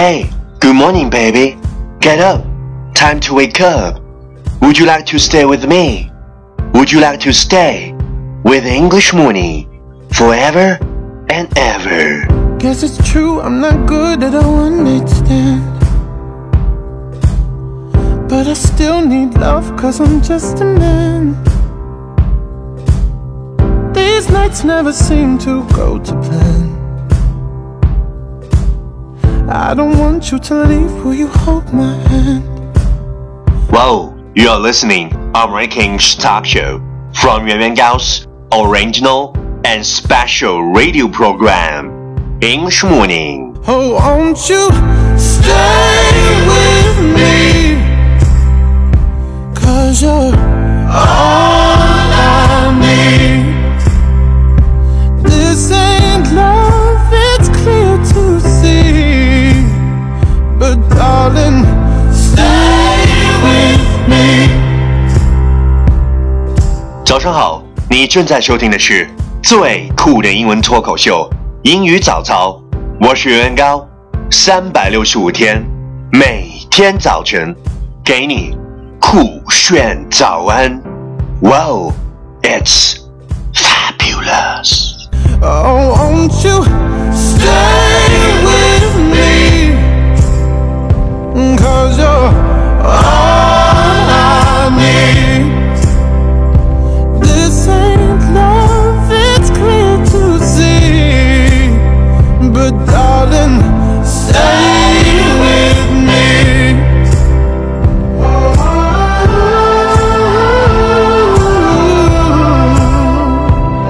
Hey, good morning, baby. Get up. Time to wake up. Would you like to stay with me? Would you like to stay with English Morning forever and ever? Guess it's true, I'm not good at a one. But I still need love, cause I'm just a man. These nights never seem to go to plan. I don't want you to leave, will you hold my hand? Whoa, you are listening American Talk Show from Yuan Yuan Gao's original and special radio program, English Morning. Oh, won't you stay with me? Cause you're all 早上好，你正在收听的是最酷的英文脱口秀《英语早操》，我是袁高，三百六十五天，每天早晨给你酷炫早安。Wow, it's fabulous. Oh, won't you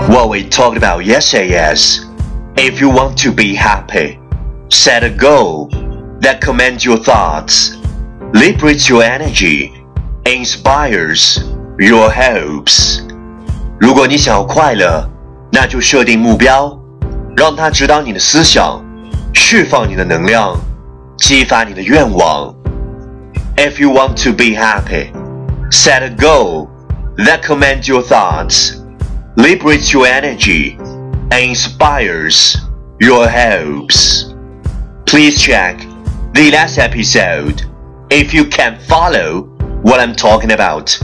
What we talked about yesterday is if you want to be happy, set a goal that commands your thoughts, liberates your energy, inspires your hopes. 如果你想要快乐，那就设定目标，让它指导你的思想， 释放你的能量，激发你的愿望。If you want to be happy, set a goal that commands your thoughts liberates your energy, and inspires your hopes. Please check the last episode if you can follow what I'm talking about.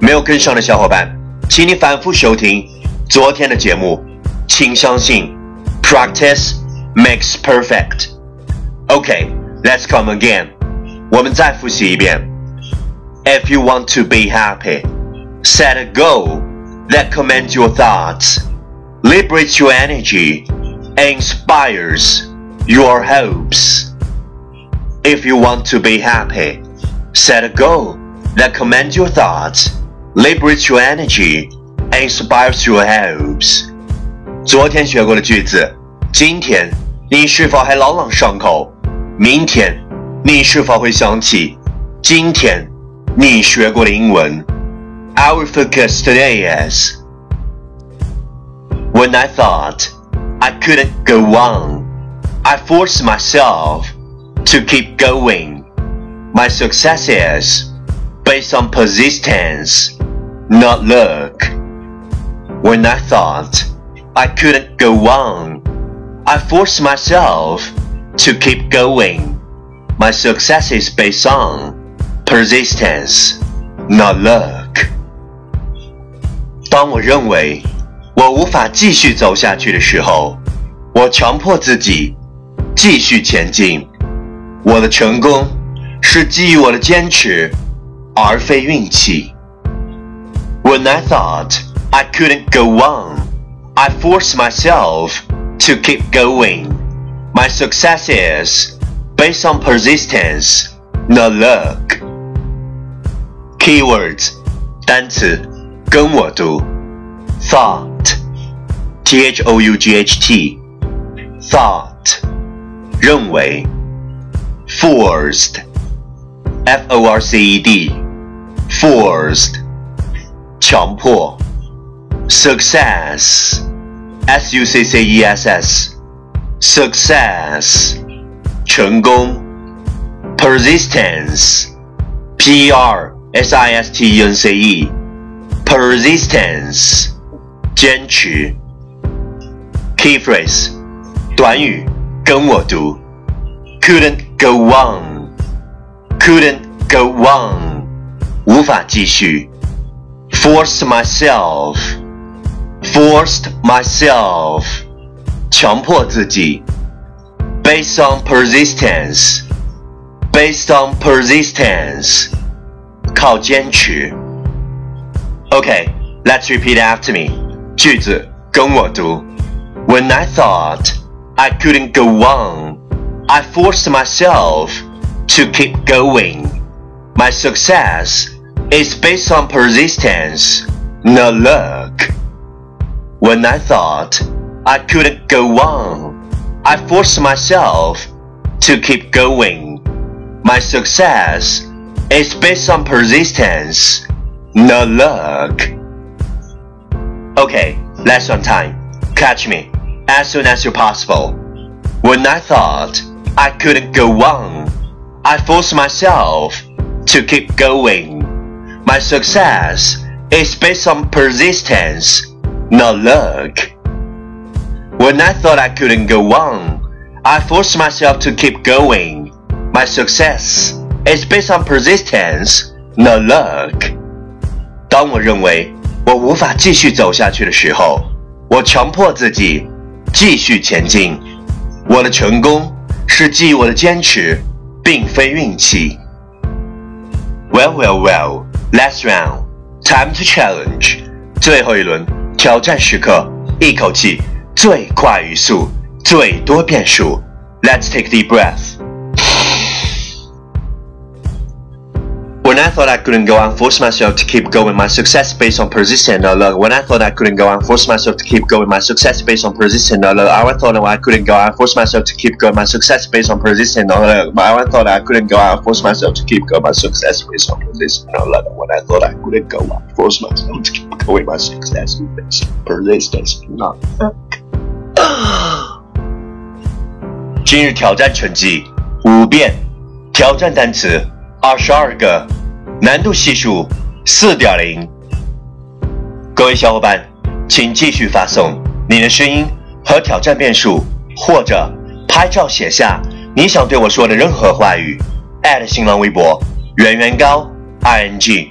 没有跟上的小伙伴，请你反复收听昨天的节目。请相信，practice makes perfect. Okay, let's come again. 我们再复习一遍。If you want to be happy, set a goal that commands your thoughts, liberates your energy, and inspires your hopes. If you want to be happy, set a goal that commands your thoughts, liberates your energy, and inspires your hopes. 昨天学过的句子， 今天你是否还朗朗上口？明天你是否会想起今天你学过的英文？Our focus today is When I thought I couldn't go on, I forced myself to keep going. My success is based on persistence, not luck. When I thought I couldn't go on, I forced myself to keep going. My success is based on persistence, not luck. 当我认为我无法继续走下去的时候，我强迫自己继续前进。我的成功是基于我的坚持，而非运气。When I thought I couldn't go on, I forced myself to keep going. My success is based on persistence, not luck. Keywords 单词跟我读，thought, t h o u g h t, thought 认为，forced, f o r c e d, forced 强迫，success, s u c c e s s, success 成功，persistence, p e r s i s t e n c e, persistence 坚持。Key phrase 短语跟我读，couldn't go on, couldn't go on，无法继续。Forced myself, forced myself，强迫自己。Based on persistence, based on persistence，靠坚持。Okay, let's repeat after me. 句子跟我读。When I thought I couldn't go on, I forced myself to keep going. My success is based on persistence, not luck. When I thought I couldn't go on, I forced myself to keep going. My success is based on persistence, not luck. Okay, less on time. Catch me as soon as you're possible. When I thought I couldn't go on, I forced myself to keep going. My success is based on persistence, not luck. When I thought I couldn't go on, I forced myself to keep going. My success is based on persistence, not luck. 当我认为我无法继续走下去的时候，我强迫自己继续前进。我的成功是基于我的坚持，并非运气。Well, well, well. Last round. Time to challenge. 最后一轮 挑战时刻，一口气最快语速，最多变数。Let's take a deep breath. When I thought I couldn't go on, force myself to keep going. My success based on persistence, not luck. When I thought I couldn't go on, force myself to keep going. My success based on persistence, not luck. I thought I couldn't go on, force myself to keep going. My success based on persistence, not luck. I thought I couldn't go on, force myself to keep going. My success based on persistence, not luck. When I thought I couldn't go on, force myself to keep going. My success based on persistence, not luck. 今日挑战成绩五遍，挑战单词二十二个， 难度系数四点零。各位小伙伴，请继续发送你的声音和挑战变数，或者拍照写下你想对我说的任何话语。新浪微博圆圆高 i n g。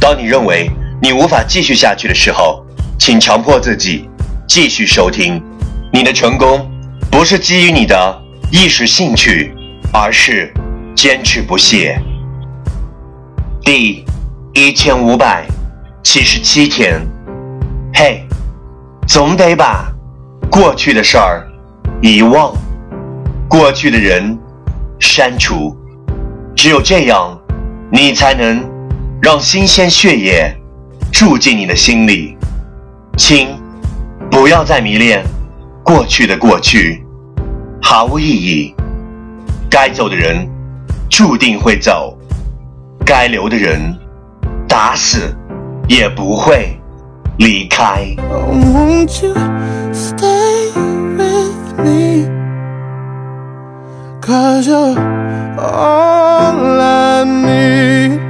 当你认为你无法继续下去的时候，请强迫自己继续收听。你的成功不是基于你的一时兴趣，而是坚持不懈。第一千五百七十七天，嘿，总得把过去的事儿遗忘，过去的人删除，只有这样，你才能让新鲜血液住进你的心里。亲，不要再迷恋过去的过去，毫无意义。该走的人注定会走。该留的人，打死也不会离开。Won't you stay with me? Cause you're all I need.